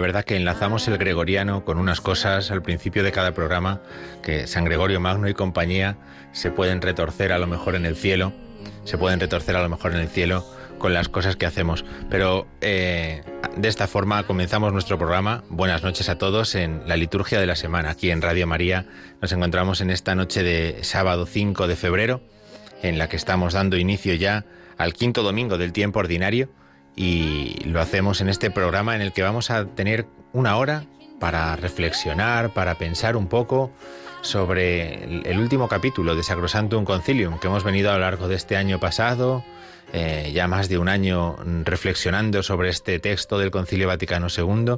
Verdad que enlazamos el gregoriano con unas cosas al principio de cada programa que San Gregorio Magno y compañía se pueden retorcer a lo mejor en el cielo, se pueden retorcer a lo mejor en el cielo con las cosas que hacemos. Pero eh, de esta forma comenzamos nuestro programa. Buenas noches a todos en la liturgia de la semana. Aquí en Radio María nos encontramos en esta noche de sábado 5 de febrero, en la que estamos dando inicio ya al quinto domingo del tiempo ordinario y lo hacemos en este programa en el que vamos a tener una hora para reflexionar, para pensar un poco sobre el último capítulo de Sacrosantum Concilium que hemos venido a lo largo de este año pasado, eh, ya más de un año reflexionando sobre este texto del Concilio Vaticano II.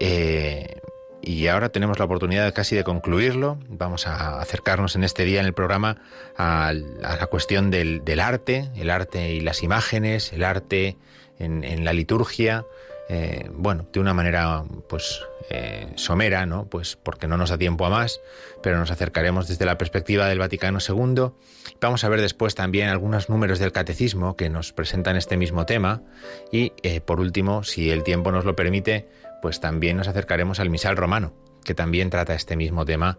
Eh, y ahora tenemos la oportunidad casi de concluirlo. Vamos a acercarnos en este día en el programa a, la cuestión del, arte, el arte y las imágenes, el arte en, la liturgia, eh, bueno, de una manera pues eh, somera, ¿no? Pues porque no nos da tiempo a más, pero nos acercaremos desde la perspectiva del Vaticano II. Vamos a ver después también algunos números del catecismo que nos presentan este mismo tema y eh, por último, si el tiempo nos lo permite, pues también nos acercaremos al misal romano que también trata este mismo tema,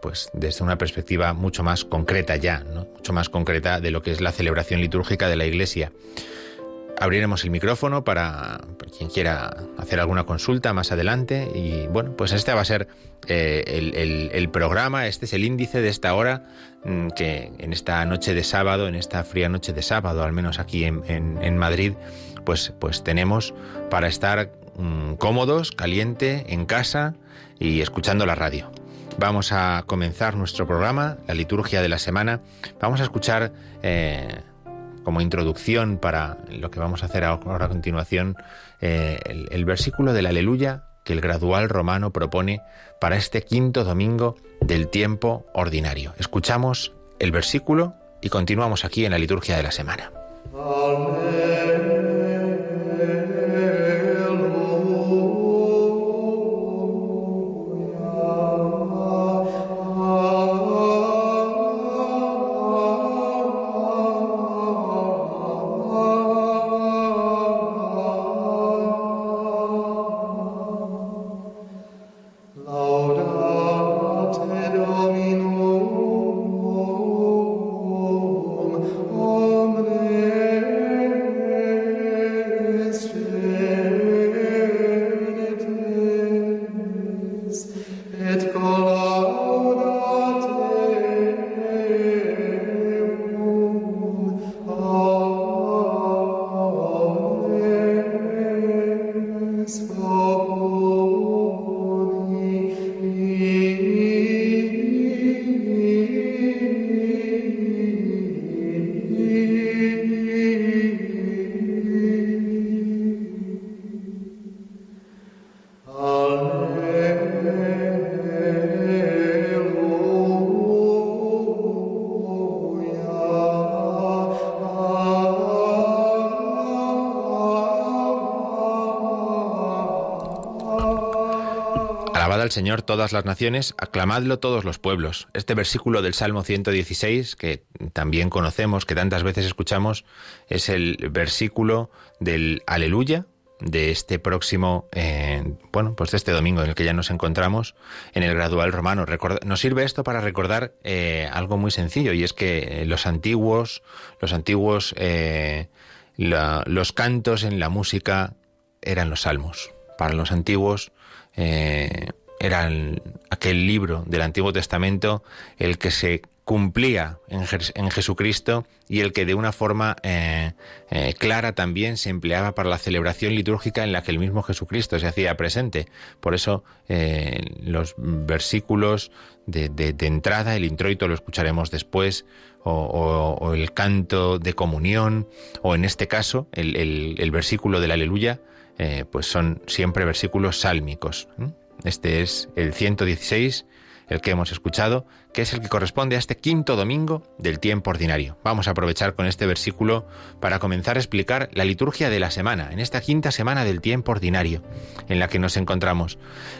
pues desde una perspectiva mucho más concreta ya, ¿no? mucho más concreta de lo que es la celebración litúrgica de la Iglesia abriremos el micrófono para quien quiera hacer alguna consulta más adelante. Y bueno, pues este va a ser eh, el, programa, este es el índice de esta hora mm, que en esta noche de sábado, en esta fría noche de sábado, al menos aquí en, Madrid, pues, pues tenemos para estar mm, cómodos, caliente, en casa y escuchando la radio. Vamos a comenzar nuestro programa, la liturgia de la semana. Vamos a escuchar... Eh, como introducción para lo que vamos a hacer ahora a continuación, eh, el, versículo del aleluya que el gradual romano propone para este quinto domingo del tiempo ordinario. Escuchamos el versículo y continuamos aquí en la liturgia de la semana. Aclamad Señor todas las naciones, aclamadlo todos los pueblos. Este versículo del Salmo 116, que también conocemos, que tantas veces escuchamos, es el versículo del Aleluya, de este próximo, eh, bueno, pues de este domingo en el que ya nos encontramos en el gradual romano. nos sirve esto para recordar eh, algo muy sencillo y es que los antiguos, los antiguos, eh, los cantos en la música eran los salmos. Para los antiguos eran aquel libro del Antiguo Testamento el que se cumplía en, Jesucristo y el que de una forma eh, eh, clara también se empleaba para la celebración litúrgica en la que el mismo Jesucristo se hacía presente. Por eso eh, los versículos de, entrada, el introito lo escucharemos después, o, el canto de comunión, o en este caso el, el versículo del aleluya, pues son siempre versículos sálmicos. Este es el 116 el que hemos escuchado, que es el que corresponde a este quinto domingo del tiempo ordinario. Vamos a aprovechar con este versículo para comenzar a explicar la liturgia de la semana, en esta quinta semana del tiempo ordinario, en la que nos encontramos.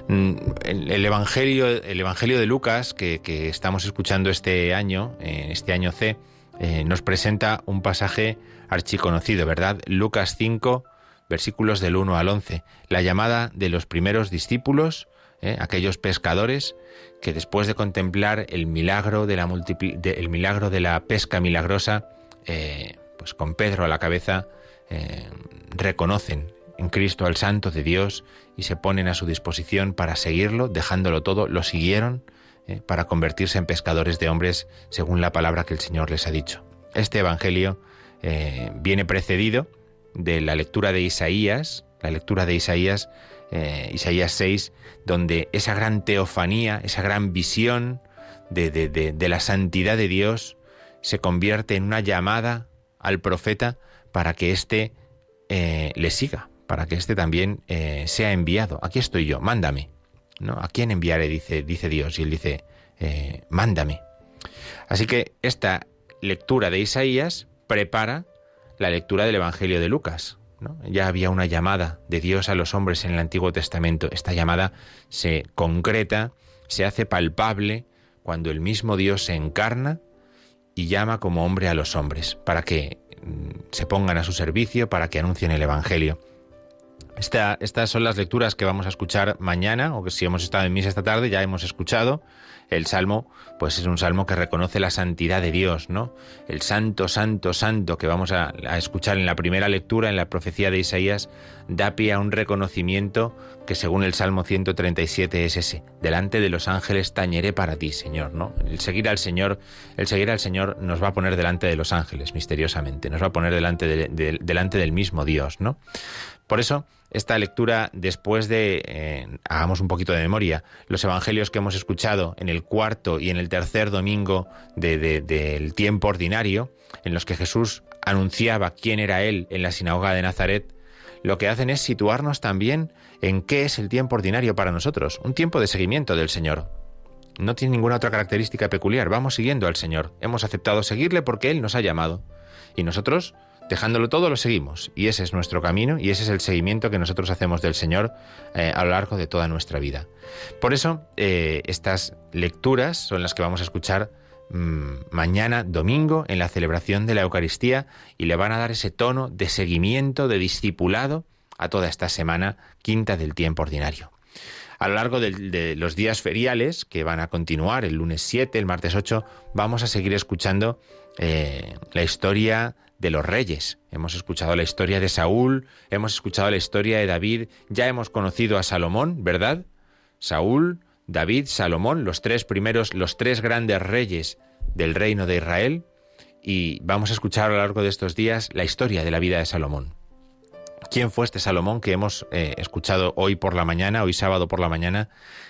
Mm, el Evangelio, el Evangelio de Lucas, que, estamos escuchando este año, en este año C, eh, nos presenta un pasaje archiconocido, ¿verdad? Lucas 5, versículos del 1 al 11, la llamada de los primeros discípulos, ¿eh? aquellos pescadores que después de contemplar el milagro de la, milagro de la pesca milagrosa, eh, pues con Pedro a la cabeza, eh, reconocen en Cristo al Santo de Dios y se ponen a su disposición para seguirlo, dejándolo todo, lo siguieron para convertirse en pescadores de hombres según la palabra que el Señor les ha dicho. Este Evangelio viene precedido de la lectura de Isaías, la lectura de Isaías eh, Isaías 6, donde esa gran teofanía, esa gran visión de, la santidad de Dios se convierte en una llamada al profeta para que éste eh, le siga, para que éste también eh, sea enviado. Aquí estoy yo, mándame. ¿no? ¿A quién enviaré? Dice, dice Dios. Y él dice, mándame. Así que esta lectura de Isaías prepara la lectura del Evangelio de Lucas. Ya había una llamada de Dios a los hombres en el Antiguo Testamento. Esta llamada se concreta, se hace palpable cuando el mismo Dios se encarna y llama como hombre a los hombres, para que mm, se pongan a su servicio, para que anuncien el Evangelio. Estas son las lecturas que vamos a escuchar mañana, o que si hemos estado en misa esta tarde ya hemos escuchado. El salmo, pues es un salmo que reconoce la santidad de Dios, ¿no? El santo, santo, santo que vamos a, escuchar en la primera lectura, en la profecía de Isaías, da pie a un reconocimiento que según el Salmo 137 es ese. Delante de los ángeles tañeré para ti, Señor, ¿no? El seguir al Señor, el seguir al Señor nos va a poner delante de los ángeles, misteriosamente, nos va a poner delante, delante del mismo Dios, ¿no? Por eso, esta lectura, después de, eh, hagamos un poquito de memoria, los evangelios que hemos escuchado en el cuarto y en el tercer domingo del tiempo ordinario, en los que Jesús anunciaba quién era Él en la sinagoga de Nazaret, lo que hacen es situarnos también en qué es el tiempo ordinario para nosotros, un tiempo de seguimiento del Señor. No tiene ninguna otra característica peculiar, vamos siguiendo al Señor, hemos aceptado seguirle porque Él nos ha llamado. Y nosotros Dejándolo todo, lo seguimos. Y ese es nuestro camino y ese es el seguimiento que nosotros hacemos del Señor eh, a lo largo de toda nuestra vida. Por eso, eh, estas lecturas son las que vamos a escuchar mm, mañana, domingo, en la celebración de la Eucaristía y le van a dar ese tono de seguimiento, de discipulado a toda esta semana quinta del tiempo ordinario. A lo largo de, los días feriales, que van a continuar el lunes 7, el martes 8, vamos a seguir escuchando eh, la historia de los reyes. Hemos escuchado la historia de Saúl, hemos escuchado la historia de David, ya hemos conocido a Salomón, ¿verdad? Saúl, David, Salomón, los tres primeros, los tres grandes reyes del reino de Israel, y vamos a escuchar a lo largo de estos días la historia de la vida de Salomón. ¿Quién fue este Salomón que hemos eh, escuchado hoy por la mañana, hoy sábado por la mañana,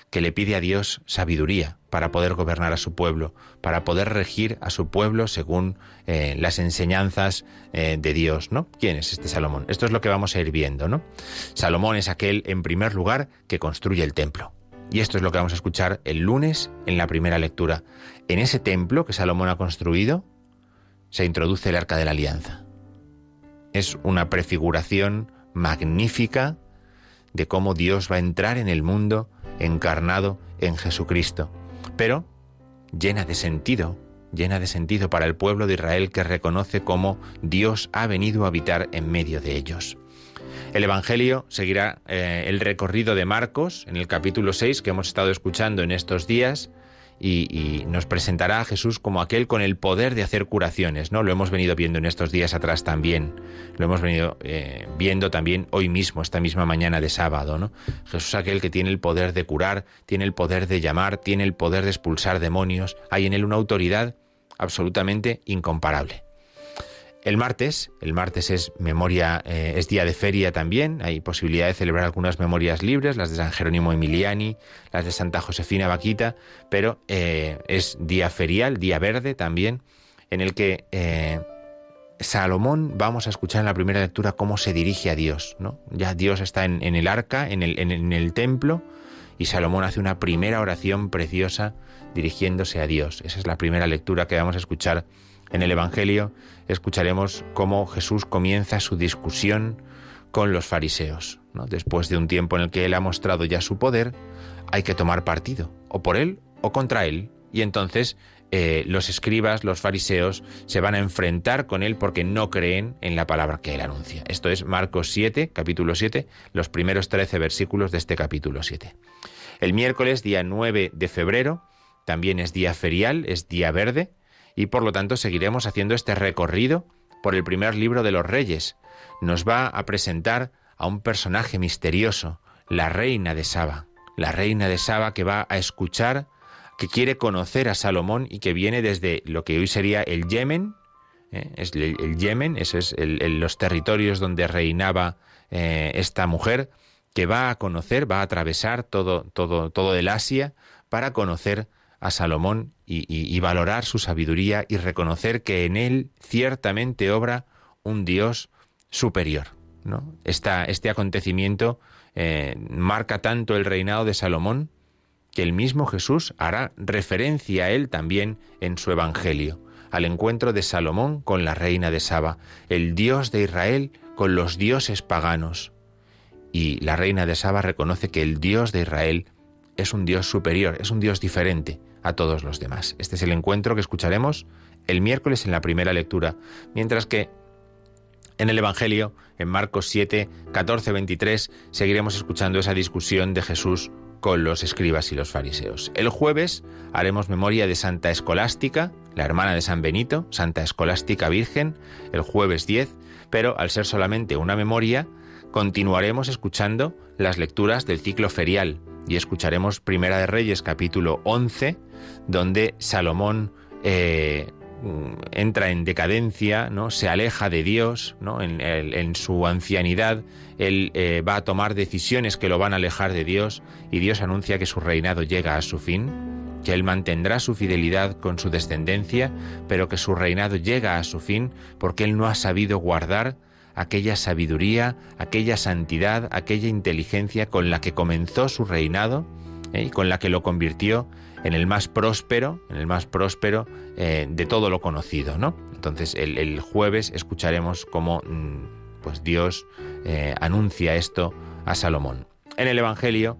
que le pide a Dios sabiduría para poder gobernar a su pueblo, para poder regir a su pueblo según eh, las enseñanzas eh, de Dios, ¿no? ¿Quién es este Salomón? Esto es lo que vamos a ir viendo, ¿no? Salomón es aquel, en primer lugar, que construye el templo. Y esto es lo que vamos a escuchar el lunes en la primera lectura. En ese templo que Salomón ha construido, se introduce el arca de la alianza. Es una prefiguración magnífica de cómo Dios va a entrar en el mundo encarnado en Jesucristo, pero llena de sentido, llena de sentido para el pueblo de Israel que reconoce cómo Dios ha venido a habitar en medio de ellos. El Evangelio seguirá eh, el recorrido de Marcos en el capítulo 6 que hemos estado escuchando en estos días y, nos presentará a Jesús como aquel con el poder de hacer curaciones, ¿no? Lo hemos venido viendo en estos días atrás también, lo hemos venido eh, viendo también hoy mismo, esta misma mañana de sábado, ¿no? Jesús aquel que tiene el poder de curar, tiene el poder de llamar, tiene el poder de expulsar demonios, hay en él una autoridad absolutamente incomparable. El martes, el martes es memoria, eh, es día de feria también. Hay posibilidad de celebrar algunas memorias libres, las de San Jerónimo Emiliani, las de Santa Josefina Vaquita, pero eh, es día ferial, día verde también, en el que eh, Salomón vamos a escuchar en la primera lectura cómo se dirige a Dios. ¿no? Ya Dios está en, el arca, en el, en el templo, y Salomón hace una primera oración preciosa dirigiéndose a Dios. Esa es la primera lectura que vamos a escuchar en el Evangelio escucharemos cómo Jesús comienza su discusión con los fariseos. Después de un tiempo en el que Él ha mostrado ya su poder, hay que tomar partido, o por Él o contra Él. Y entonces eh, los escribas, los fariseos, se van a enfrentar con Él porque no creen en la palabra que Él anuncia. Esto es Marcos 7, capítulo 7, los primeros 13 versículos de este capítulo 7. El miércoles, día 9 de febrero, también es día ferial, es día verde, y por lo tanto seguiremos haciendo este recorrido por el primer libro de los reyes. Nos va a presentar a un personaje misterioso, la reina de Saba, la reina de Saba que va a escuchar, que quiere conocer a Salomón y que viene desde lo que hoy sería el Yemen, ¿eh? es el, Yemen, esos es los territorios donde reinaba eh, esta mujer, que va a conocer, va a atravesar todo, todo, todo el Asia para conocer a Salomón y, valorar su sabiduría y reconocer que en él ciertamente obra un Dios superior. ¿no? este acontecimiento eh, marca tanto el reinado de Salomón que el mismo Jesús hará referencia a él también en su Evangelio, al encuentro de Salomón con la reina de Saba, el Dios de Israel con los dioses paganos. Y la reina de Saba reconoce que el Dios de Israel es un Dios superior, es un Dios diferente, a todos los demás. Este es el encuentro que escucharemos el miércoles en la primera lectura, mientras que en el Evangelio, en Marcos 7, 14, 23, seguiremos escuchando esa discusión de Jesús con los escribas y los fariseos. El jueves haremos memoria de Santa Escolástica, la hermana de San Benito, Santa Escolástica Virgen, el jueves 10, pero al ser solamente una memoria, continuaremos escuchando las lecturas del ciclo ferial y escucharemos Primera de Reyes capítulo 11, donde Salomón eh, entra en decadencia, ¿no? se aleja de Dios, ¿no? en, su ancianidad él eh, va a tomar decisiones que lo van a alejar de Dios y Dios anuncia que su reinado llega a su fin, que él mantendrá su fidelidad con su descendencia, pero que su reinado llega a su fin porque él no ha sabido guardar aquella sabiduría, aquella santidad, aquella inteligencia con la que comenzó su reinado ¿eh? y con la que lo convirtió en el más próspero, en el más próspero eh, de todo lo conocido, ¿no? Entonces el, jueves escucharemos cómo mm, pues Dios eh, anuncia esto a Salomón. En el Evangelio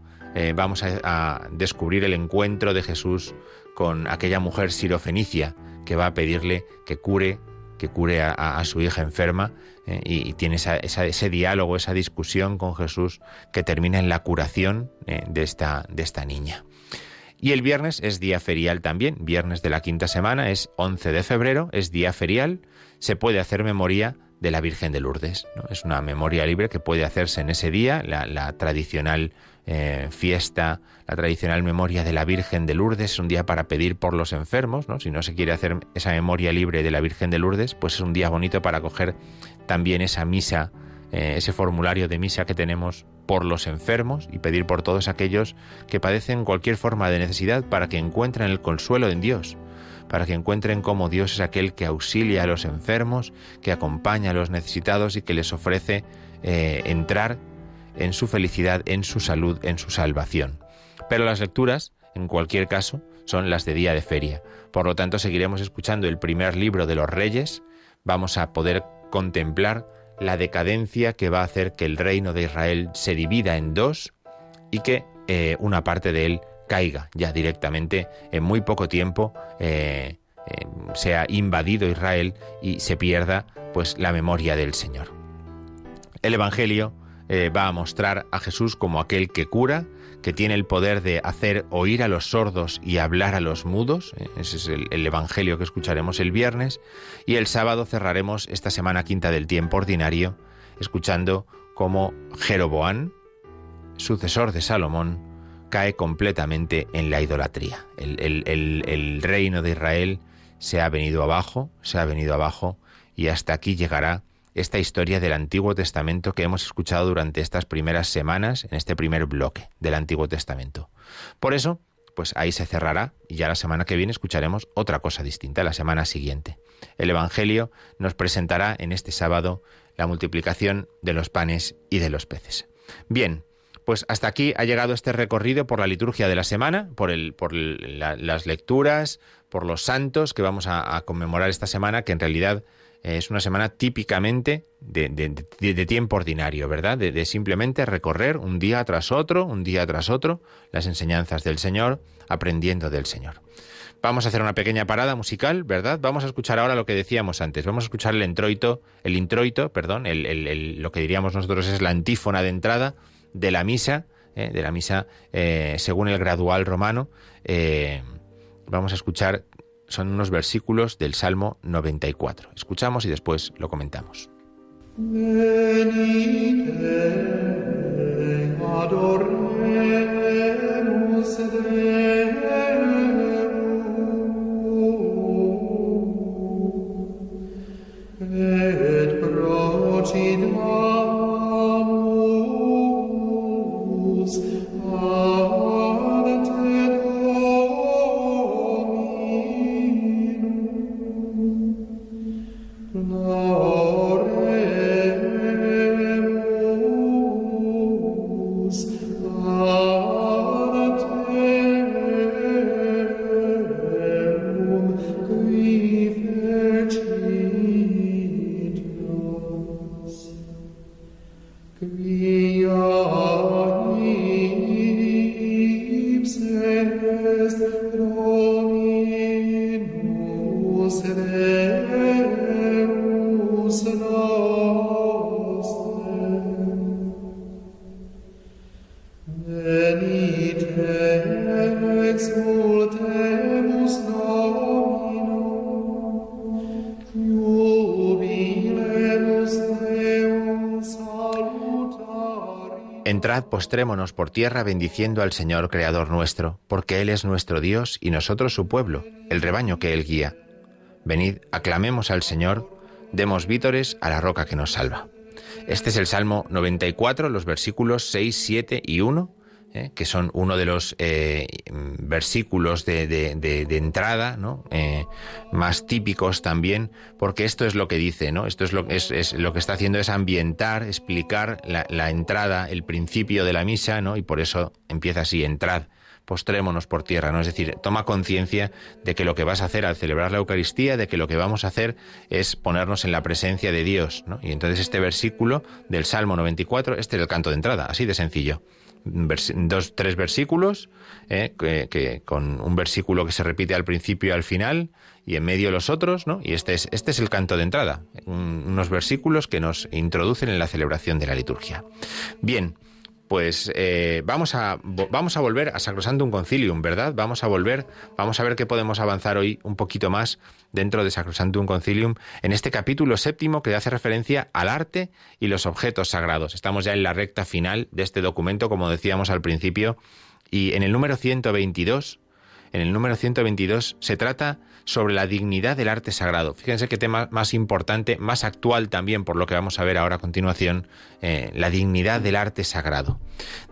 vamos a, descubrir el encuentro de Jesús con aquella mujer sirofenicia que va a pedirle que cure que cure a, su hija enferma y, tiene ese diálogo, esa discusión con Jesús que termina en la curación de, esta, de esta niña. Y el viernes es día ferial también, viernes de la quinta semana, es 11 de febrero, es día ferial, se puede hacer memoria de la Virgen de Lourdes. Es una memoria libre que puede hacerse en ese día, la, tradicional eh, fiesta, la tradicional memoria de la Virgen de Lourdes, es un día para pedir por los enfermos, ¿no? si no se quiere hacer esa memoria libre de la Virgen de Lourdes, pues es un día bonito para coger también esa misa, eh, ese formulario de misa que tenemos por los enfermos y pedir por todos aquellos que padecen cualquier forma de necesidad para que encuentren el consuelo en Dios, para que encuentren cómo Dios es aquel que auxilia a los enfermos, que acompaña a los necesitados y que les ofrece eh, entrar en su felicidad, en su salud, en su salvación. Pero las lecturas, en cualquier caso, son las de día de feria. Por lo tanto, seguiremos escuchando el primer libro de los reyes, vamos a poder contemplar la decadencia que va a hacer que el reino de Israel se divida en dos y que eh, una parte de él caiga ya directamente en muy poco tiempo. Eh, eh, sea invadido Israel y se pierda pues la memoria del Señor. El Evangelio va a mostrar a Jesús como aquel que cura, que tiene el poder de hacer oír a los sordos y hablar a los mudos. Ese es el, el, Evangelio que escucharemos el viernes. Y el sábado cerraremos esta semana quinta del tiempo ordinario escuchando cómo Jeroboán, sucesor de Salomón, cae completamente en la idolatría. El, reino de Israel se ha venido abajo, se ha venido abajo, y hasta aquí llegará esta historia del Antiguo Testamento que hemos escuchado durante estas primeras semanas, en este primer bloque del Antiguo Testamento. Por eso, pues ahí se cerrará y ya la semana que viene escucharemos otra cosa distinta, la semana siguiente. El Evangelio nos presentará en este sábado la multiplicación de los panes y de los peces. Bien, pues hasta aquí ha llegado este recorrido por la liturgia de la semana, por, el, por las lecturas, por los santos que vamos a, conmemorar esta semana, que en realidad es una semana típicamente de, tiempo ordinario, ¿verdad? de, simplemente recorrer un día tras otro, un día tras otro, las enseñanzas del Señor, aprendiendo del Señor. Vamos a hacer una pequeña parada musical, ¿verdad? Vamos a escuchar ahora lo que decíamos antes. Vamos a escuchar el introito, el introito, perdón, lo que diríamos nosotros es la antífona de entrada de la misa, ¿eh? de la misa eh, según el gradual romano. Eh, vamos a escuchar, son unos versículos del Salmo 94. Escuchamos y después lo comentamos. Postrémonos por tierra bendiciendo al Señor Creador nuestro, porque Él es nuestro Dios y nosotros su pueblo, el rebaño que Él guía. Venid, aclamemos al Señor, demos vítores a la roca que nos salva. Este es el Salmo 94, los versículos 6, 7 y 1, ¿eh? que son uno de los eh, versículos de, entrada. Eh, más típicos también, porque esto es lo que dice, ¿no? Esto es lo, es, lo que está haciendo es ambientar, explicar la, la, entrada, el principio de la misa, ¿no? Y por eso empieza así, entrad postrémonos por tierra, ¿no? Es decir, toma conciencia de que lo que vas a hacer al celebrar la Eucaristía, de que lo que vamos a hacer es ponernos en la presencia de Dios, ¿no? Y entonces este versículo del Salmo 94, este es el canto de entrada, así de sencillo. Dos, tres versículos, ¿eh? que, con un versículo que se repite al principio y al final, y en medio los otros, ¿no? Y este es, este es el canto de entrada, unos versículos que nos introducen en la celebración de la liturgia. Bien, pues eh, vamos, a, vamos a volver a Sacrosantum Concilium, ¿verdad? Vamos a volver, vamos a ver qué podemos avanzar hoy un poquito más dentro de Sacrosantum Concilium en este capítulo séptimo que hace referencia al arte y los objetos sagrados. Estamos ya en la recta final de este documento, como decíamos al principio, y en el número 122, en el número 122 se trata sobre la dignidad del arte sagrado. Fíjense qué tema más importante, más actual también, por lo que vamos a ver ahora a continuación, eh, la dignidad del arte sagrado.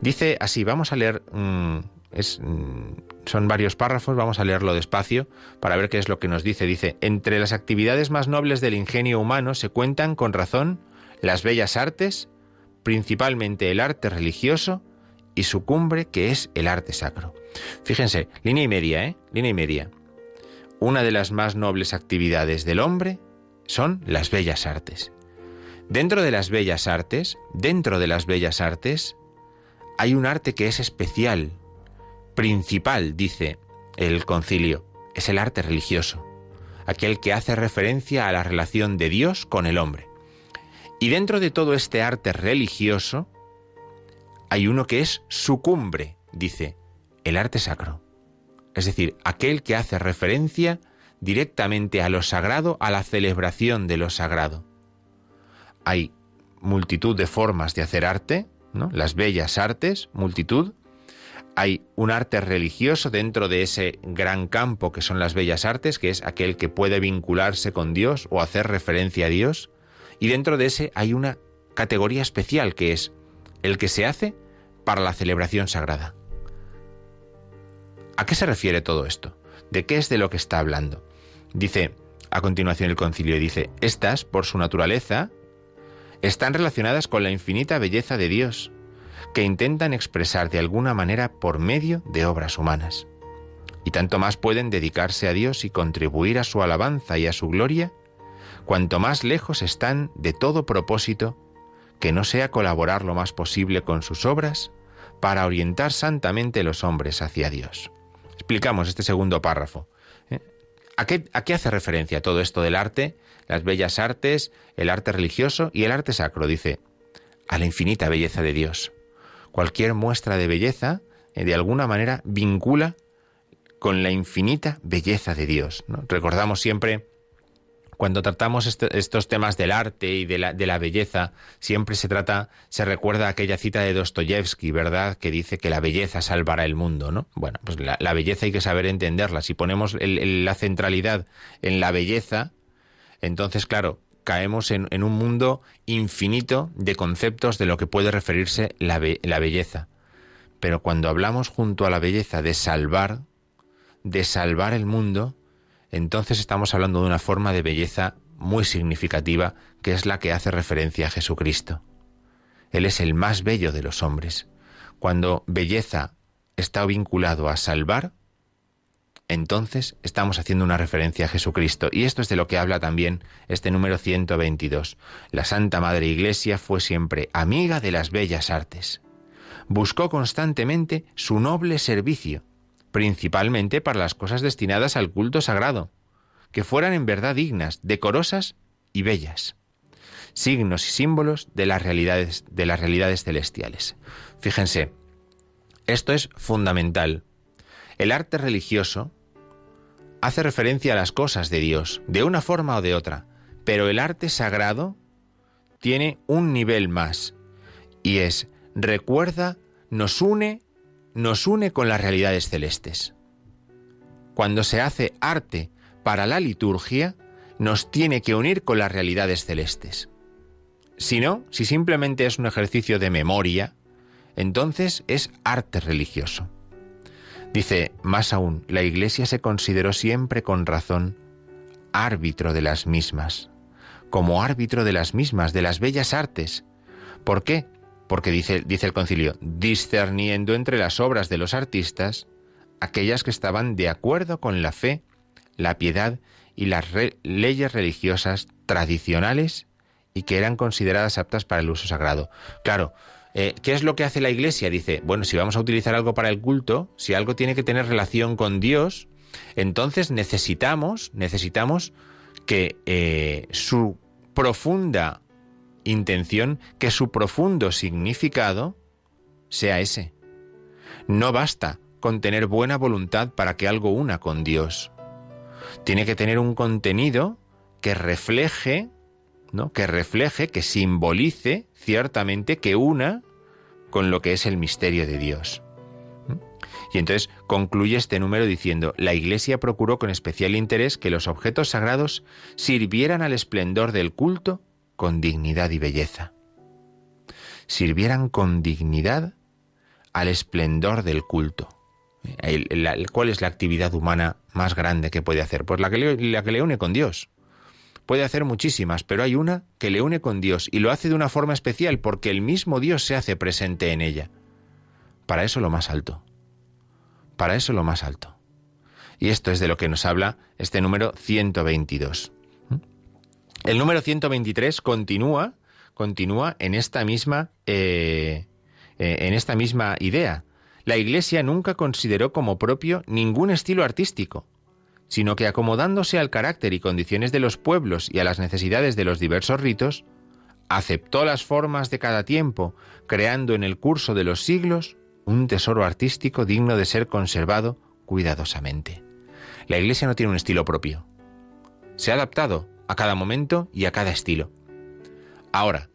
Dice así, vamos a leer, mm, mm, son varios párrafos, vamos a leerlo despacio para ver qué es lo que nos dice. Dice, entre las actividades más nobles del ingenio humano se cuentan con razón las bellas artes, principalmente el arte religioso y su cumbre que es el arte sacro. Fíjense, línea y media, ¿eh? Línea y media una de las más nobles actividades del hombre son las bellas artes. Dentro de las bellas artes, dentro de las bellas artes, hay un arte que es especial, principal, dice el concilio, es el arte religioso, aquel que hace referencia a la relación de Dios con el hombre. Y dentro de todo este arte religioso hay uno que es su cumbre, dice, el arte sacro. Es decir, aquel que hace referencia directamente a lo sagrado, a la celebración de lo sagrado. Hay multitud de formas de hacer arte, ¿no? Las bellas artes, multitud. Hay un arte religioso dentro de ese gran campo que son las bellas artes, que es aquel que puede vincularse con Dios o hacer referencia a Dios. Y dentro de ese hay una categoría especial que es el que se hace para la celebración sagrada. ¿A qué se refiere todo esto? ¿De qué es de lo que está hablando? Dice, a continuación el concilio dice, estas, por su naturaleza, están relacionadas con la infinita belleza de Dios, que intentan expresar de alguna manera por medio de obras humanas. Y tanto más pueden dedicarse a Dios y contribuir a su alabanza y a su gloria, cuanto más lejos están de todo propósito que no sea colaborar lo más posible con sus obras para orientar santamente los hombres hacia Dios. Explicamos este segundo párrafo. ¿eh? ¿A qué, ¿A qué hace referencia todo esto del arte las bellas artes, el arte religioso y el arte sacro, dice, a la infinita belleza de Dios. Cualquier muestra de belleza, eh, de alguna manera, vincula con la infinita belleza de Dios. Recordamos siempre, cuando tratamos este, estos temas del arte y de la, belleza, siempre se trata, se recuerda aquella cita de Dostoyevsky, ¿verdad?, que dice que la belleza salvará el mundo, ¿no? Bueno, pues la, belleza hay que saber entenderla. Si ponemos la centralidad en la belleza, entonces, claro, caemos en, un mundo infinito de conceptos de lo que puede referirse la belleza. Pero cuando hablamos junto a la belleza de salvar, de salvar el mundo, entonces estamos hablando de una forma de belleza muy significativa que es la que hace referencia a Jesucristo. Él es el más bello de los hombres. Cuando belleza está vinculado a salvar, entonces estamos haciendo una referencia a Jesucristo. Y esto es de lo que habla también este número 122. La Santa Madre Iglesia fue siempre amiga de las bellas artes. Buscó constantemente su noble servicio, principalmente para las cosas destinadas al culto sagrado, que fueran en verdad dignas, decorosas y bellas, signos y símbolos de las realidades, de las realidades celestiales. Fíjense, esto es fundamental. El arte religioso hace referencia a las cosas de Dios, de una forma o de otra, pero el arte sagrado tiene un nivel más, y es, recuerda, nos une, nos une con las realidades celestes. Cuando se hace arte para la liturgia, nos tiene que unir con las realidades celestes. Si no, si simplemente es un ejercicio de memoria, entonces es arte religioso. Dice, más aún, la Iglesia se consideró siempre con razón árbitro de las mismas, como árbitro de las mismas, de las bellas artes. ¿Por qué? Porque dice, dice el concilio, discerniendo entre las obras de los artistas aquellas que estaban de acuerdo con la fe, la piedad y las leyes religiosas tradicionales y que eran consideradas aptas para el uso sagrado. Claro, eh, ¿Qué es lo que hace la Iglesia? Dice, bueno, si vamos a utilizar algo para el culto, si algo tiene que tener relación con Dios, entonces necesitamos, necesitamos que eh, su profunda intención, que su profundo significado sea ese. No basta con tener buena voluntad para que algo una con Dios. Tiene que tener un contenido que refleje que refleje, que simbolice ciertamente, que una con lo que es el misterio de Dios. Y entonces concluye este número diciendo, la Iglesia procuró con especial interés que los objetos sagrados sirvieran al esplendor del culto con dignidad y belleza. Sirvieran con dignidad al esplendor del culto. ¿Cuál es la actividad humana más grande que puede hacer? Pues la que la que le une con Dios puede hacer muchísimas, pero hay una que le une con Dios y lo hace de una forma especial porque el mismo Dios se hace presente en ella. Para eso lo más alto. Para eso lo más alto. Y esto es de lo que nos habla este número 122. El número 123 continúa, continúa en esta misma, eh, eh, en esta misma idea. La Iglesia nunca consideró como propio ningún estilo artístico, sino que acomodándose al carácter y condiciones de los pueblos y a las necesidades de los diversos ritos, aceptó las formas de cada tiempo, creando en el curso de los siglos un tesoro artístico digno de ser conservado cuidadosamente. La Iglesia no tiene un estilo propio. Se ha adaptado a cada momento y a cada estilo. Ahora,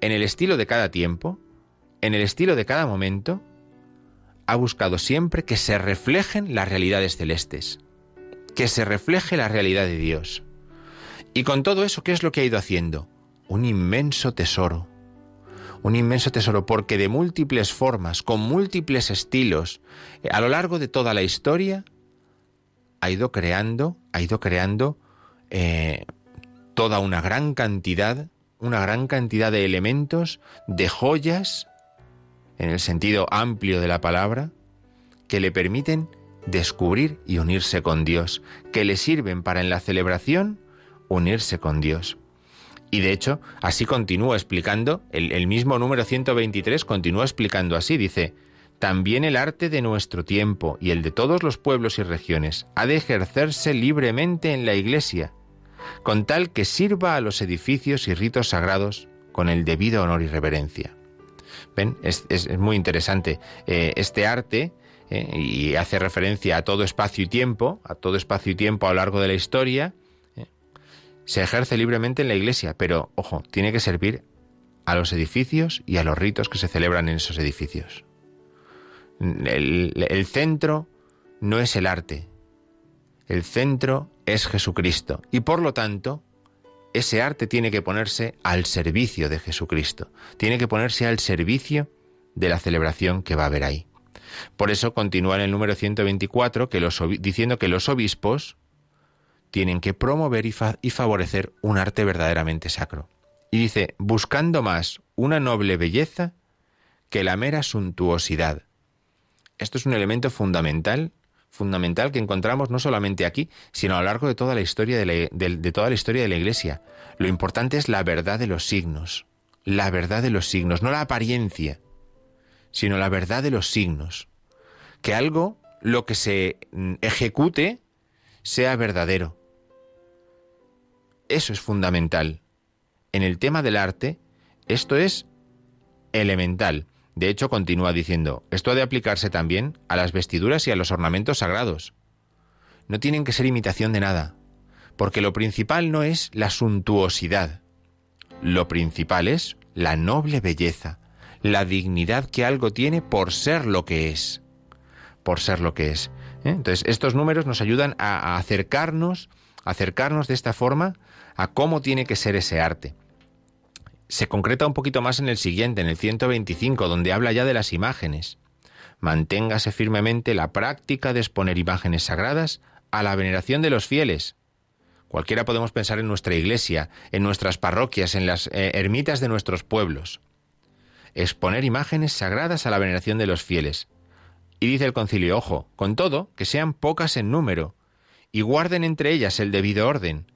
en el estilo de cada tiempo, en el estilo de cada momento, ha buscado siempre que se reflejen las realidades celestes, que se refleje la realidad de Dios. Y con todo eso, ¿qué es lo que ha ido haciendo? Un inmenso tesoro. Un inmenso tesoro porque de múltiples formas, con múltiples estilos, a lo largo de toda la historia, ha ido creando, ha ido creando eh, toda una gran cantidad, una gran cantidad de elementos, de joyas, en el sentido amplio de la palabra, que le permiten descubrir y unirse con Dios, que le sirven para en la celebración unirse con Dios. Y de hecho, así continúa explicando, el, mismo número 123 continúa explicando así, dice, también el arte de nuestro tiempo y el de todos los pueblos y regiones ha de ejercerse libremente en la Iglesia, con tal que sirva a los edificios y ritos sagrados con el debido honor y reverencia. ¿Ven? Es, muy interesante. Eh, este arte ¿eh? y hace referencia a todo espacio y tiempo, a todo espacio y tiempo a lo largo de la historia, ¿eh? se ejerce libremente en la iglesia, pero ojo, tiene que servir a los edificios y a los ritos que se celebran en esos edificios. el centro no es el arte, el centro es Jesucristo y por lo tanto ese arte tiene que ponerse al servicio de Jesucristo, tiene que ponerse al servicio de la celebración que va a haber ahí. Por eso continúa en el número 124 que los, diciendo que los obispos tienen que promover y, y favorecer un arte verdaderamente sacro. Y dice, buscando más una noble belleza que la mera suntuosidad. Esto es un elemento fundamental, fundamental que encontramos no solamente aquí, sino a lo largo de toda la historia de, de toda la historia de la Iglesia. Lo importante es la verdad de los signos, la verdad de los signos, no la apariencia sino la verdad de los signos. Que algo, lo que se mm, ejecute, sea verdadero. Eso es fundamental. En el tema del arte, esto es elemental. De hecho, continúa diciendo, esto ha de aplicarse también a las vestiduras y a los ornamentos sagrados. No tienen que ser imitación de nada, porque lo principal no es la suntuosidad, lo principal es la noble belleza, la dignidad que algo tiene por ser lo que es. Por ser lo que es. ¿eh? Entonces, estos números nos ayudan a, acercarnos, acercarnos de esta forma a cómo tiene que ser ese arte. Se concreta un poquito más en el siguiente, en el 125, donde habla ya de las imágenes. Manténgase firmemente la práctica de exponer imágenes sagradas a la veneración de los fieles. Cualquiera podemos pensar en nuestra iglesia, en nuestras parroquias, en las eh, ermitas de nuestros pueblos exponer imágenes sagradas a la veneración de los fieles. Y dice el concilio, ojo, con todo, que sean pocas en número, y guarden entre ellas el debido orden,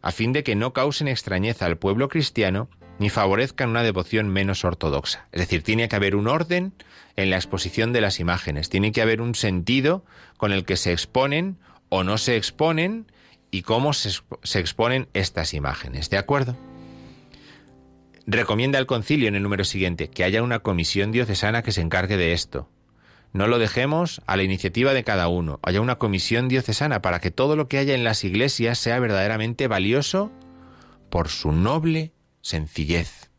a fin de que no causen extrañeza al pueblo cristiano ni favorezcan una devoción menos ortodoxa. Es decir, tiene que haber un orden en la exposición de las imágenes, tiene que haber un sentido con el que se exponen o no se exponen y cómo se, exponen estas imágenes. ¿De acuerdo? Recomienda al concilio en el número siguiente que haya una comisión diocesana que se encargue de esto. No lo dejemos a la iniciativa de cada uno. Haya una comisión diocesana para que todo lo que haya en las iglesias sea verdaderamente valioso por su noble sencillez,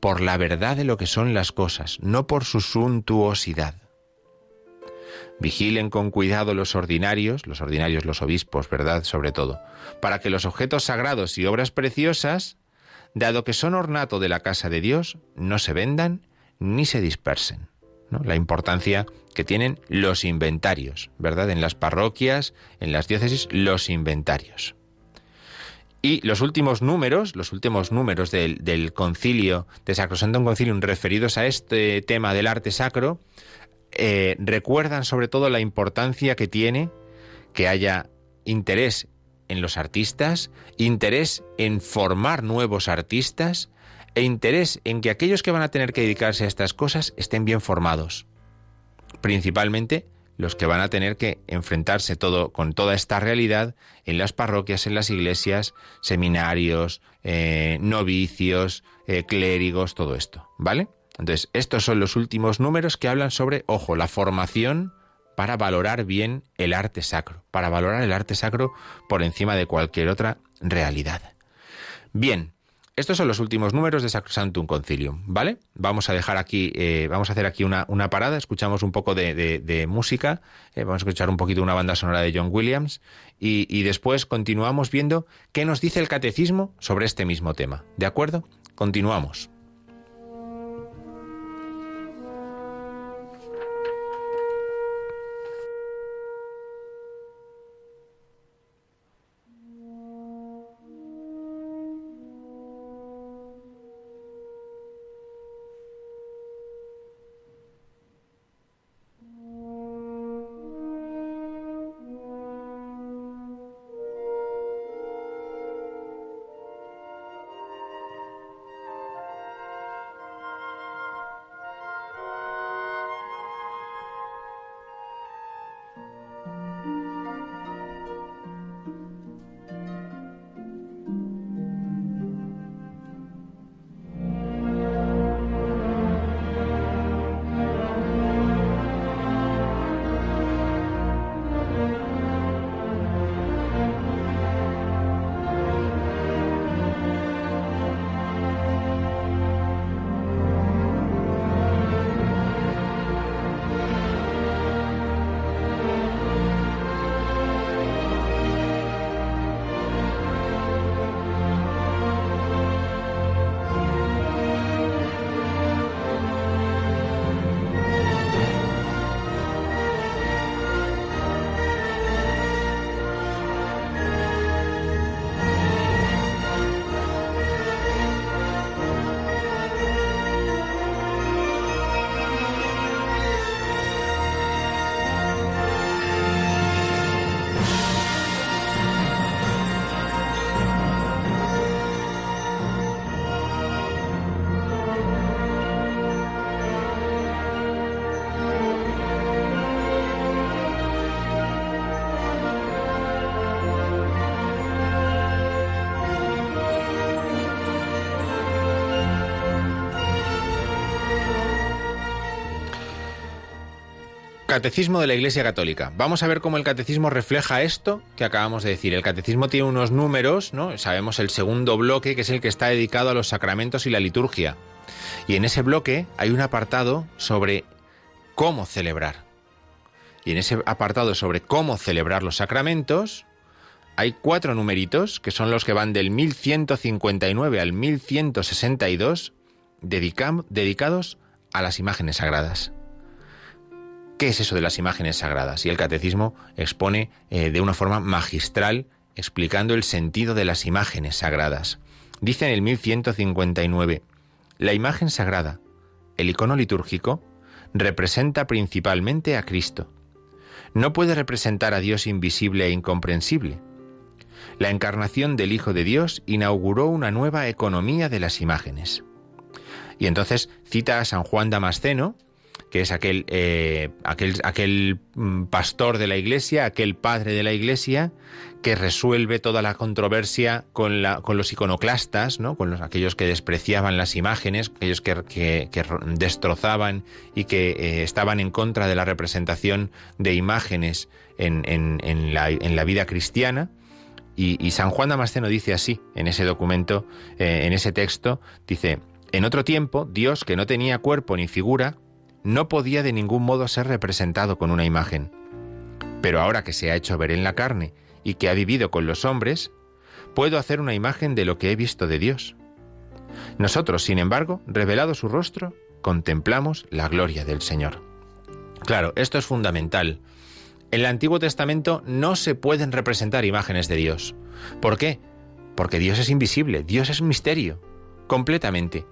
por la verdad de lo que son las cosas, no por su suntuosidad. Vigilen con cuidado los ordinarios, los ordinarios los obispos, ¿verdad? Sobre todo, para que los objetos sagrados y obras preciosas dado que son ornato de la casa de Dios, no se vendan ni se dispersen. La importancia que tienen los inventarios, ¿verdad? En las parroquias, en las diócesis, los inventarios. Y los últimos números, los últimos números del, concilio, de Sacrosantum Concilium, referidos a este tema del arte sacro, eh, recuerdan sobre todo la importancia que tiene que haya interés en los artistas, interés en formar nuevos artistas, e interés en que aquellos que van a tener que dedicarse a estas cosas estén bien formados. Principalmente los que van a tener que enfrentarse todo con toda esta realidad en las parroquias, en las iglesias, seminarios, eh, novicios, eh, clérigos, todo esto, ¿vale? Entonces, estos son los últimos números que hablan sobre, ojo, la formación para valorar bien el arte sacro, para valorar el arte sacro por encima de cualquier otra realidad. Bien, estos son los últimos números de Sacrosantum Concilium, ¿vale? Vamos a dejar aquí, eh, vamos a hacer aquí una, parada, escuchamos un poco de, música, eh, vamos a escuchar un poquito una banda sonora de John Williams y, y después continuamos viendo qué nos dice el catecismo sobre este mismo tema, ¿de acuerdo? Continuamos. Catecismo de la Iglesia Católica. Vamos a ver cómo el catecismo refleja esto que acabamos de decir. El catecismo tiene unos números, ¿no? Sabemos el segundo bloque, que es el que está dedicado a los sacramentos y la liturgia. Y en ese bloque hay un apartado sobre cómo celebrar. Y en ese apartado sobre cómo celebrar los sacramentos, hay cuatro numeritos, que son los que van del 1159 al 1162, dedicados a las imágenes sagradas. ¿Qué es eso de las imágenes sagradas? Y el catecismo expone eh, de una forma magistral explicando el sentido de las imágenes sagradas. Dice en el 1159, la imagen sagrada, el icono litúrgico, representa principalmente a Cristo. No puede representar a Dios invisible e incomprensible. La encarnación del Hijo de Dios inauguró una nueva economía de las imágenes. Y entonces cita a San Juan Damasceno, que es aquel, eh, aquel, aquel mm, pastor de la iglesia, aquel padre de la iglesia, que resuelve toda la controversia con, la, con los iconoclastas, ¿no? con los, aquellos que despreciaban las imágenes, aquellos que, destrozaban y que eh, estaban en contra de la representación de imágenes en, en, la, en la, vida cristiana. Y, San Juan Damasceno dice así, en ese documento, eh, en ese texto, dice, en otro tiempo, Dios, que no tenía cuerpo ni figura, no podía de ningún modo ser representado con una imagen. Pero ahora que se ha hecho ver en la carne y que ha vivido con los hombres, puedo hacer una imagen de lo que he visto de Dios. Nosotros, sin embargo, revelado su rostro, contemplamos la gloria del Señor. Claro, esto es fundamental. En el Antiguo Testamento no se pueden representar imágenes de Dios. ¿Por qué? Porque Dios es invisible, Dios es misterio, completamente.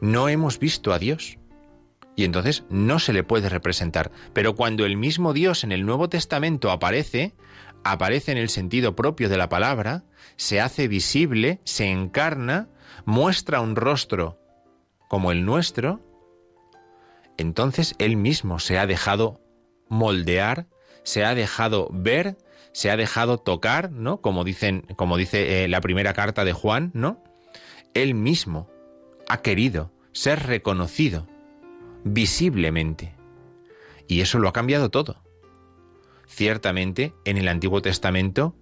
No hemos visto a Dios y entonces no se le puede representar. Pero cuando el mismo Dios en el Nuevo Testamento aparece, aparece en el sentido propio de la palabra, se hace visible, se encarna, muestra un rostro como el nuestro, entonces Él mismo se ha dejado moldear, se ha dejado ver, se ha dejado tocar, ¿no? Como dicen, como dice eh, la primera carta de Juan, ¿no? Él mismo ha querido ser reconocido visiblemente. Y eso lo ha cambiado todo. Ciertamente, en el Antiguo Testamento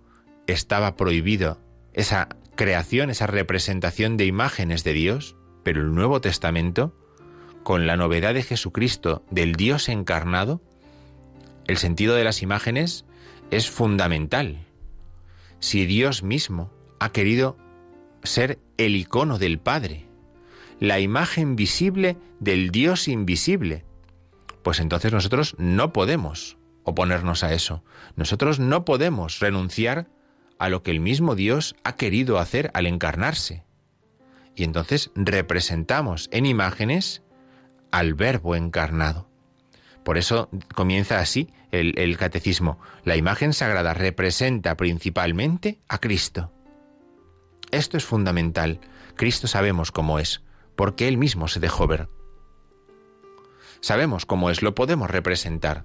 estaba prohibido esa creación, esa representación de imágenes de Dios, pero el Nuevo Testamento, con la novedad de Jesucristo, del Dios encarnado, el sentido de las imágenes es fundamental. Si Dios mismo ha querido ser el icono del Padre, la imagen visible del Dios invisible, pues entonces nosotros no podemos oponernos a eso. Nosotros no podemos renunciar a lo que el mismo Dios ha querido hacer al encarnarse. Y entonces representamos en imágenes al Verbo encarnado. Por eso comienza así el, el, catecismo. La imagen sagrada representa principalmente a Cristo. Esto es fundamental. Cristo sabemos cómo es, porque Él mismo se dejó ver. Sabemos cómo es, lo podemos representar.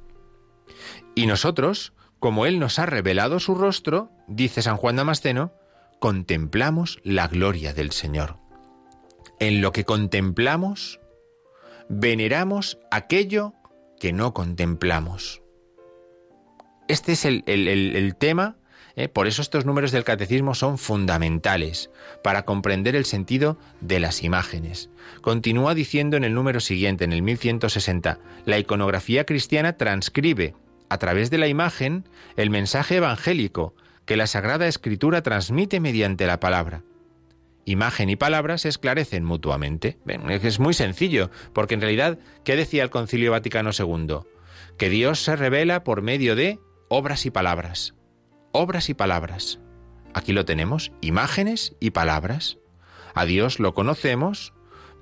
Y nosotros, como Él nos ha revelado su rostro, dice San Juan Damasceno, contemplamos la gloria del Señor. En lo que contemplamos, veneramos aquello que no contemplamos. Este es el, el tema ¿eh? Por eso estos números del catecismo son fundamentales para comprender el sentido de las imágenes. Continúa diciendo en el número siguiente, en el 1160, la iconografía cristiana transcribe a través de la imagen el mensaje evangélico que la Sagrada Escritura transmite mediante la palabra. Imagen y palabra se esclarecen mutuamente. es muy sencillo, porque en realidad, ¿qué decía el Concilio Vaticano II? Que Dios se revela por medio de obras y palabras obras y palabras. Aquí lo tenemos, imágenes y palabras. A Dios lo conocemos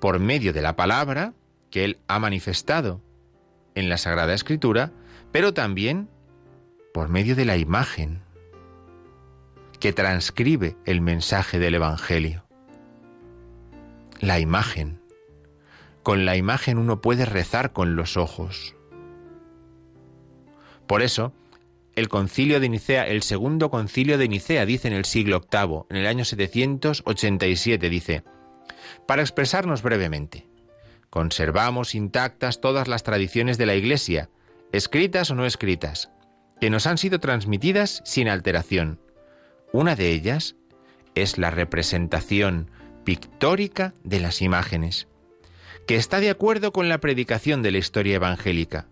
por medio de la palabra que Él ha manifestado en la Sagrada Escritura, pero también por medio de la imagen que transcribe el mensaje del Evangelio. La imagen. Con la imagen uno puede rezar con los ojos. Por eso, el concilio de Nicea, el segundo concilio de Nicea, dice en el siglo VIII, en el año 787, dice, para expresarnos brevemente, conservamos intactas todas las tradiciones de la Iglesia, escritas o no escritas, que nos han sido transmitidas sin alteración. Una de ellas es la representación pictórica de las imágenes, que está de acuerdo con la predicación de la historia evangélica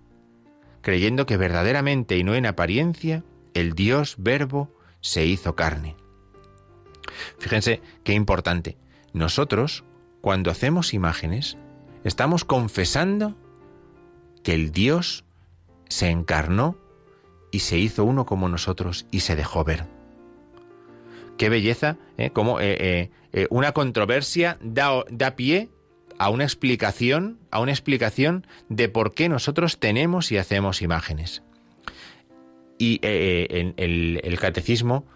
creyendo que verdaderamente y no en apariencia, el Dios verbo se hizo carne. Fíjense qué importante. Nosotros, cuando hacemos imágenes, estamos confesando que el Dios se encarnó y se hizo uno como nosotros y se dejó ver. Qué belleza, ¿eh? como eh, eh, una controversia da, da pie a una explicación, a una explicación de por qué nosotros tenemos y hacemos imágenes. Y eh, eh, el, catecismo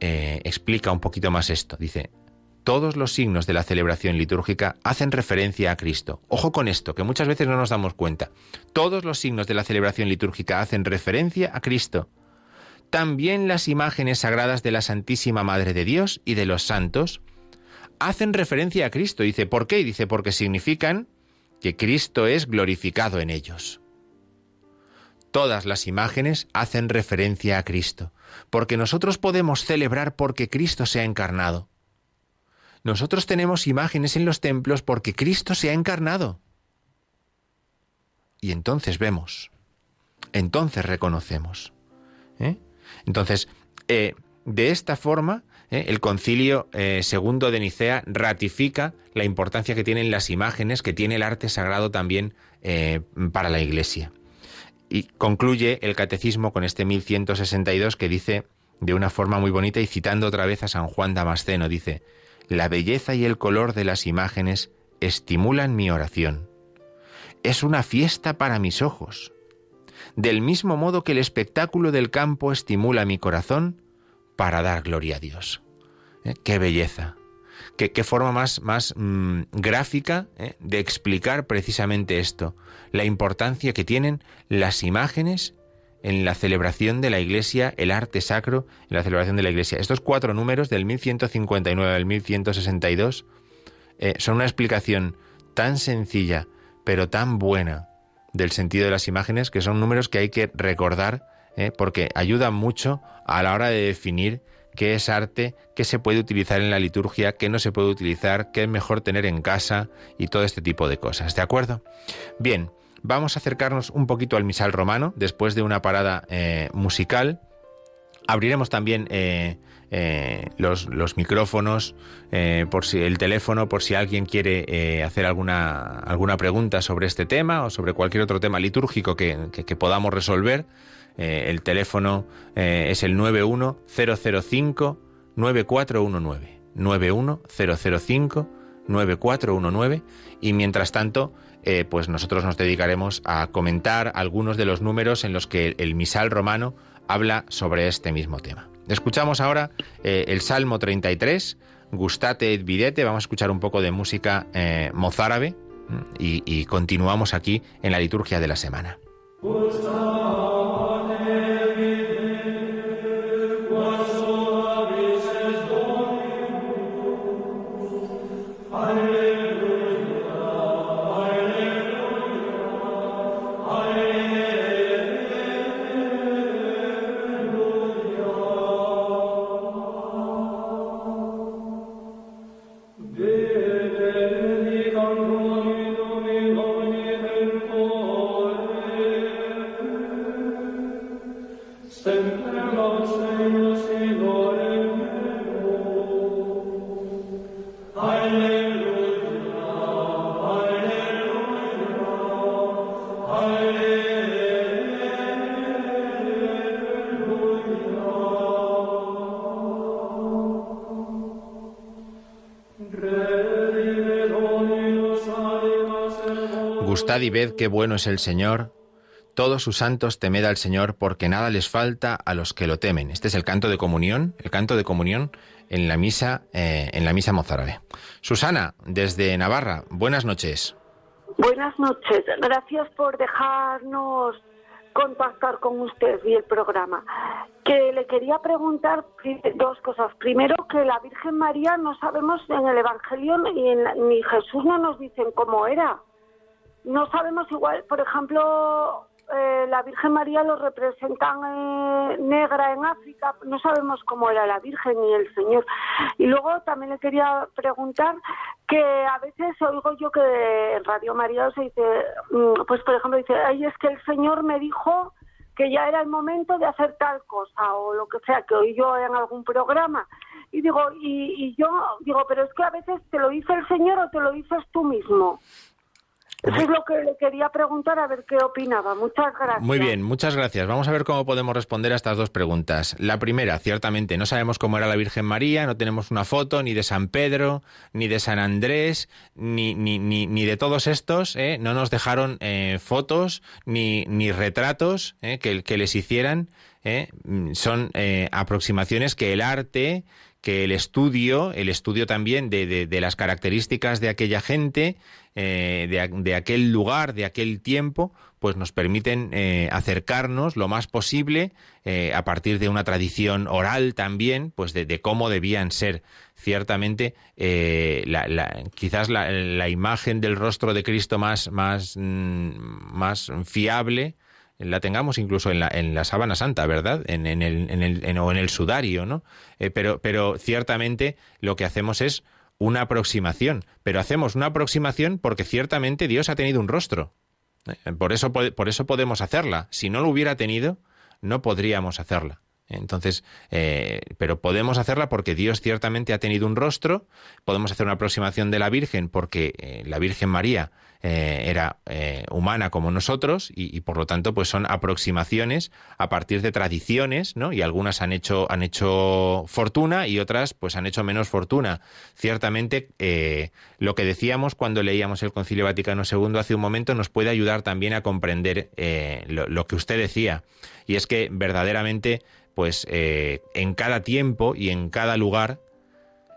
eh, explica un poquito más esto. Dice, todos los signos de la celebración litúrgica hacen referencia a Cristo. Ojo con esto, que muchas veces no nos damos cuenta. Todos los signos de la celebración litúrgica hacen referencia a Cristo. También las imágenes sagradas de la Santísima Madre de Dios y de los santos hacen referencia a Cristo. Dice, ¿por qué? Dice, porque significan que Cristo es glorificado en ellos. Todas las imágenes hacen referencia a Cristo, porque nosotros podemos celebrar porque Cristo se ha encarnado. Nosotros tenemos imágenes en los templos porque Cristo se ha encarnado. Y entonces vemos, entonces reconocemos. ¿eh? Entonces, eh, de esta forma, ¿eh? El concilio eh, segundo de Nicea ratifica la importancia que tienen las imágenes, que tiene el arte sagrado también eh, para la Iglesia. Y concluye el catecismo con este 1162 que dice de una forma muy bonita y citando otra vez a San Juan Damasceno, dice, la belleza y el color de las imágenes estimulan mi oración. Es una fiesta para mis ojos. Del mismo modo que el espectáculo del campo estimula mi corazón, para dar gloria a Dios. ¿Eh? ¡Qué belleza! qué, forma más, más mm, gráfica ¿eh? de explicar precisamente esto, la importancia que tienen las imágenes en la celebración de la Iglesia, el arte sacro en la celebración de la Iglesia. Estos cuatro números, del 1159 al 1162, eh, son una explicación tan sencilla, pero tan buena del sentido de las imágenes, que son números que hay que recordar, eh, porque ayudan mucho a la hora de definir qué es arte, qué se puede utilizar en la liturgia, qué no se puede utilizar, qué es mejor tener en casa y todo este tipo de cosas. ¿De acuerdo? Bien, vamos a acercarnos un poquito al misal romano después de una parada eh, musical. Abriremos también eh, eh, los, micrófonos, por si el teléfono, por si alguien quiere hacer alguna, alguna pregunta sobre este tema o sobre cualquier otro tema litúrgico que podamos resolver. Eh, el teléfono eh, es el 91005-9419. 91005-9419. Y mientras tanto, eh, pues nosotros nos dedicaremos a comentar algunos de los números en los que el misal romano habla sobre este mismo tema. Escuchamos ahora el Salmo 33, Gustate et Videte, vamos a escuchar un poco de música mozárabe y, y continuamos aquí en la liturgia de la semana. Y ved qué bueno es el Señor. Todos sus santos temed al Señor, porque nada les falta a los que lo temen. Este es el canto de comunión, el canto de comunión en la misa, eh, en la misa mozárabe. Susana, desde Navarra, buenas noches. Buenas noches. Gracias por dejarnos contactar con usted y el programa. Que le quería preguntar dos cosas. Primero, que la Virgen María no sabemos en el Evangelio ni, ni Jesús no nos dicen cómo era no sabemos igual, por ejemplo, eh, la Virgen María lo representan eh, negra en África, no sabemos cómo era la Virgen ni el Señor. Y luego también le quería preguntar que a veces oigo yo que en Radio María se dice, mm, pues por ejemplo dice, ay, es que el Señor me dijo que ya era el momento de hacer tal cosa o lo que sea que oí yo en algún programa. Y digo, y, y yo digo, pero es que a veces te lo dice el Señor o te lo dices tú mismo. Eso es lo que le quería preguntar, a ver qué opinaba. Muchas gracias. Muy bien, muchas gracias. Vamos a ver cómo podemos responder a estas dos preguntas. La primera, ciertamente, no sabemos cómo era la Virgen María, no tenemos una foto ni de San Pedro, ni de San Andrés, ni, ni, ni, de todos estos. ¿eh? No nos dejaron eh, fotos ni, ni retratos ¿eh? que, que, les hicieran. Son aproximaciones que el arte que el estudio, el estudio también de, de, las características de aquella gente, eh, de, aquel lugar, de aquel tiempo, pues nos permiten eh, acercarnos lo más posible eh, a partir de una tradición oral también, pues de, cómo debían ser. Ciertamente, la, quizás la, imagen del rostro de Cristo más, más, mm, más fiable la tengamos incluso en la, en la sábana santa, ¿verdad? En, en el, en el, o en el sudario, ¿no? Eh, pero, pero ciertamente lo que hacemos es una aproximación, pero hacemos una aproximación porque ciertamente Dios ha tenido un rostro. Eh, por eso, por eso podemos hacerla. Si no lo hubiera tenido, no podríamos hacerla. Entonces, eh, pero podemos hacerla porque Dios ciertamente ha tenido un rostro, podemos hacer una aproximación de la Virgen porque la Virgen María eh, era eh, humana como nosotros y, por lo tanto pues son aproximaciones a partir de tradiciones, ¿no? Y algunas han hecho han hecho fortuna y otras pues han hecho menos fortuna. Ciertamente eh, lo que decíamos cuando leíamos el Concilio Vaticano II hace un momento nos puede ayudar también a comprender lo, que usted decía y es que verdaderamente pues en cada tiempo y en cada lugar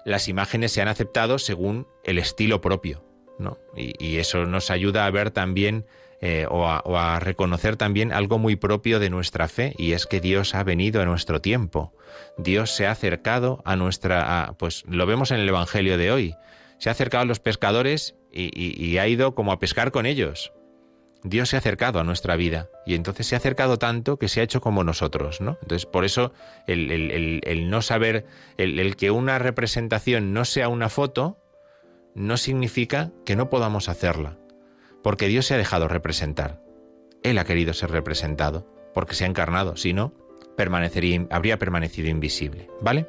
las imágenes se han aceptado según el estilo propio, ¿no? Y, eso nos ayuda a ver también eh, o, a, reconocer también algo muy propio de nuestra fe y es que Dios ha venido a nuestro tiempo. Dios se ha acercado a nuestra, pues lo vemos en el Evangelio de hoy. Se ha acercado a los pescadores y ha ido como a pescar con ellos. Dios se ha acercado a nuestra vida y entonces se ha acercado tanto que se ha hecho como nosotros, ¿no? Entonces, por eso el, no saber, el, que una representación no sea una foto, no significa que no podamos hacerla, porque Dios se ha dejado representar. Él ha querido ser representado, porque se ha encarnado, si no, permanecería, habría permanecido invisible, ¿vale?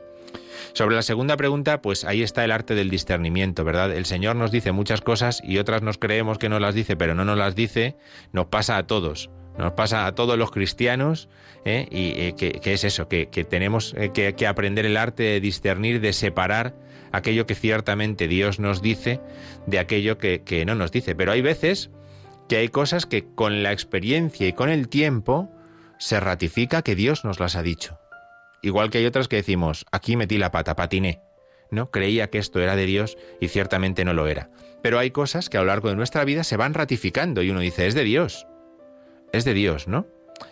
Sobre la segunda pregunta, pues ahí está el arte del discernimiento, ¿verdad? El Señor nos dice muchas cosas y otras nos creemos que nos las dice, pero no nos las dice, nos pasa a todos. Nos pasa a todos los cristianos, ¿eh? y eh, que, es eso, que, tenemos eh, que, aprender el arte de discernir, de separar aquello que ciertamente Dios nos dice de aquello que, que no nos dice. Pero hay veces que hay cosas que con la experiencia y con el tiempo se ratifica que Dios nos las ha dicho. Igual que hay otras que decimos, aquí metí la pata, patiné. ¿no? Creía que esto era de Dios y ciertamente no lo era. Pero hay cosas que a lo largo de nuestra vida se van ratificando y uno dice, es de Dios. Es de Dios, ¿no?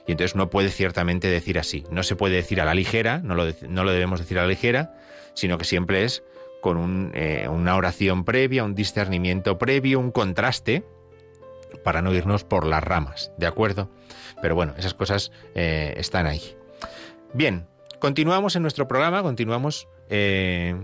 Y entonces no puede ciertamente decir así. No se puede decir a la ligera, no lo, no lo debemos decir a la ligera, sino que siempre es con eh, una oración previa, un discernimiento previo, un contraste, para no irnos por las ramas, ¿de acuerdo? Pero bueno, esas cosas eh, están ahí. Bien, Continuamos en nuestro programa, continuamos, eh,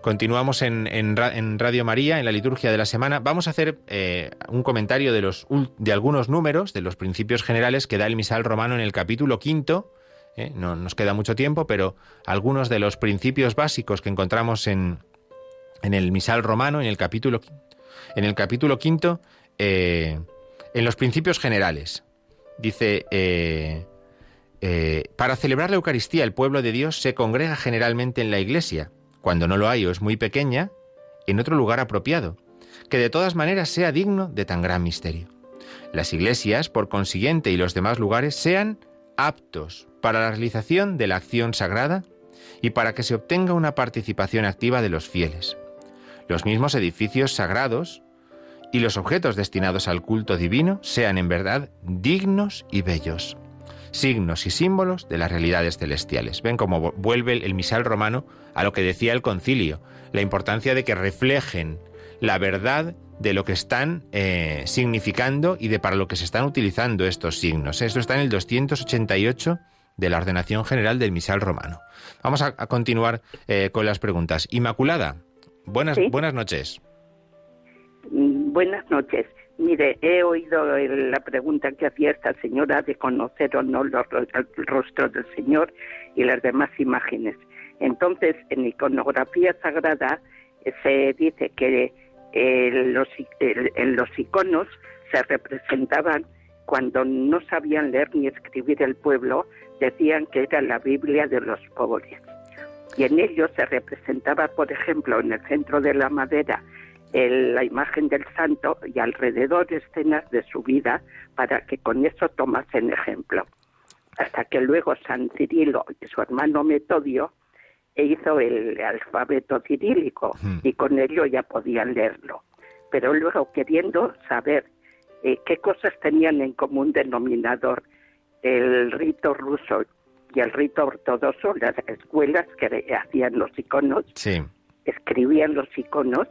continuamos en, Radio María, en la liturgia de la semana. Vamos a hacer eh, un comentario de, algunos números, de los principios generales que da el misal romano en el capítulo quinto. Eh, no nos queda mucho tiempo, pero algunos de los principios básicos que encontramos en, el misal romano, en el capítulo, en el capítulo quinto, en los principios generales. Dice, para celebrar la Eucaristía, el pueblo de Dios se congrega generalmente en la iglesia, cuando no lo hay o es muy pequeña, en otro lugar apropiado, que de todas maneras sea digno de tan gran misterio. Las iglesias, por consiguiente, y los demás lugares sean aptos para la realización de la acción sagrada y para que se obtenga una participación activa de los fieles. Los mismos edificios sagrados y los objetos destinados al culto divino sean en verdad dignos y bellos signos y símbolos de las realidades celestiales. Ven cómo vuelve el misal romano a lo que decía el concilio, la importancia de que reflejen la verdad de lo que están eh, significando y de para lo que se están utilizando estos signos. Esto está en el 288 de la ordenación general del misal romano. Vamos a, continuar eh, con las preguntas. Inmaculada, buenas, buenas noches. Mm, buenas noches. Mire, he oído la pregunta que hacía esta señora de conocer o no los, el rostro del Señor y las demás imágenes. Entonces, en iconografía sagrada eh, se dice que eh, los, en los iconos se representaban cuando no sabían leer ni escribir el pueblo, decían que era la Biblia de los pobres. Y en ellos se representaba, por ejemplo, en el centro de la madera, la imagen del santo y alrededor escenas de su vida para que con eso tomasen ejemplo. Hasta que luego San Cirilo y su hermano Metodio hizo el alfabeto cirílico y con ello ya podían leerlo. Pero luego queriendo saber eh, qué cosas tenían en común denominador el rito ruso y el rito ortodoxo, las escuelas que hacían los iconos, escribían los iconos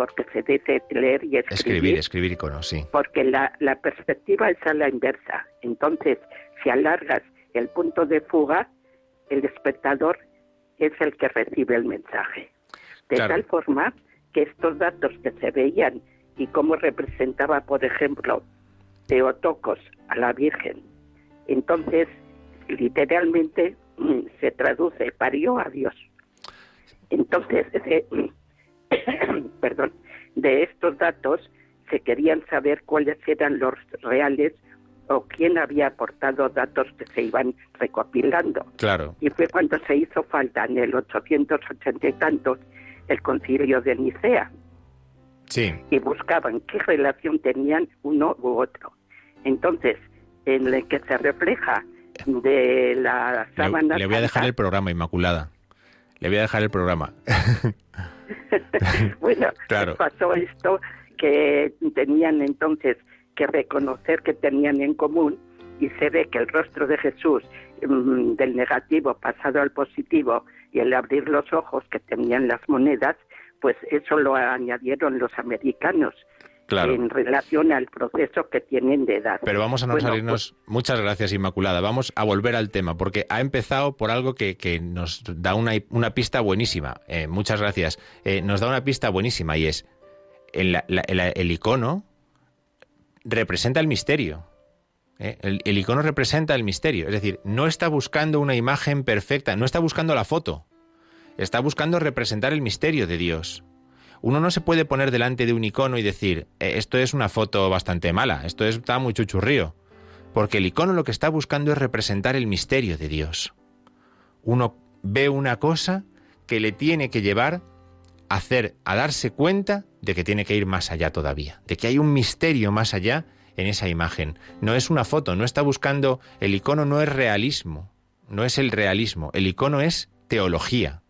porque se dice leer y escribir. Escribir, escribir iconos, sí. Porque la, la perspectiva es a la inversa. Entonces, si alargas el punto de fuga, el espectador es el que recibe el mensaje. De tal forma que estos datos que se veían y cómo representaba, por ejemplo, Teotocos a la Virgen, entonces literalmente mm, se traduce parió a Dios. Entonces, perdón, de estos datos se querían saber cuáles eran los reales o quién había aportado datos que se iban recopilando. Claro. Y fue cuando se hizo falta en el 880 y tantos el concilio de Nicea. Sí. Y buscaban qué relación tenían uno u otro. Entonces, en el que se refleja de la sábana. Le, voy a dejar el programa, Inmaculada. le voy a dejar el programa. bueno, claro. pasó esto que tenían entonces que reconocer que tenían en común y se ve que el rostro de Jesús mm, del negativo pasado al positivo y el abrir los ojos que tenían las monedas, pues eso lo añadieron los americanos. En relación al proceso que tienen de edad. Pero vamos a no salirnos. Pues muchas gracias, Inmaculada. Vamos a volver al tema, porque ha empezado por algo que, nos da una, una pista buenísima. Eh, muchas gracias. Eh, nos da una pista buenísima y es: el icono representa el misterio. ¿eh? El, icono representa el misterio, es decir, no está buscando una imagen perfecta, no está buscando la foto, está buscando representar el misterio de Dios. Uno no se puede poner delante de un icono y decir, eh, esto es una foto bastante mala, esto está muy chuchurrío, porque el icono lo que está buscando es representar el misterio de Dios. Uno ve una cosa que le tiene que llevar a hacer, a darse cuenta de que tiene que ir más allá todavía, de que hay un misterio más allá en esa imagen. No es una foto, no está buscando, el icono no es realismo, no es el realismo, el icono es teología.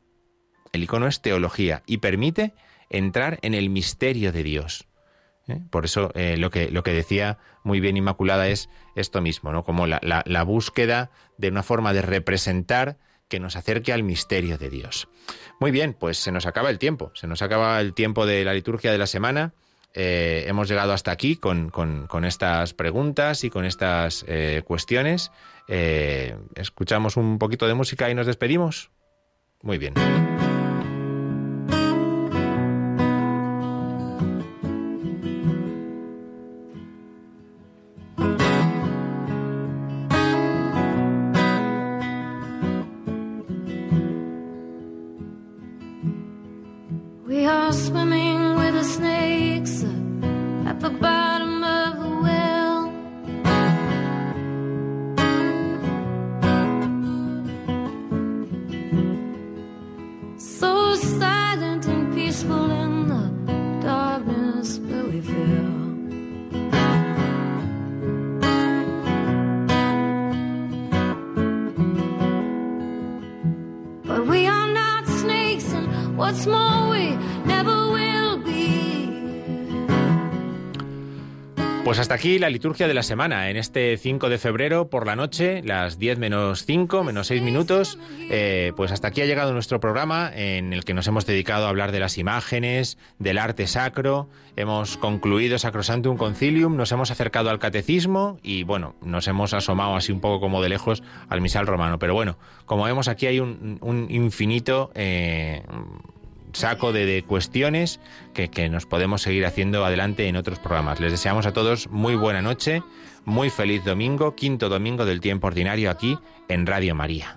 El icono es teología y permite entrar en el misterio de Dios. ¿eh? Por eso eh, lo, que, lo que decía muy bien Inmaculada es esto mismo, ¿no? como la, la búsqueda de una forma de representar que nos acerque al misterio de Dios. Muy bien, pues se nos acaba el tiempo, se nos acaba el tiempo de la liturgia de la semana. Eh, hemos llegado hasta aquí con, estas preguntas y con estas cuestiones. Escuchamos un poquito de música y nos despedimos. Muy bien. La liturgia de la semana. En este 5 de febrero por la noche, las 10 menos 5, menos 6 minutos, eh, pues hasta aquí ha llegado nuestro programa en el que nos hemos dedicado a hablar de las imágenes, del arte sacro. Hemos concluido Sacrosantum Concilium, nos hemos acercado al catecismo y bueno, nos hemos asomado así un poco como de lejos al misal romano. Pero bueno, como vemos aquí hay un, infinito. Eh, saco de, cuestiones que, que nos podemos seguir haciendo adelante en otros programas. Les deseamos a todos muy buena noche, muy feliz domingo, quinto domingo del tiempo ordinario aquí en Radio María.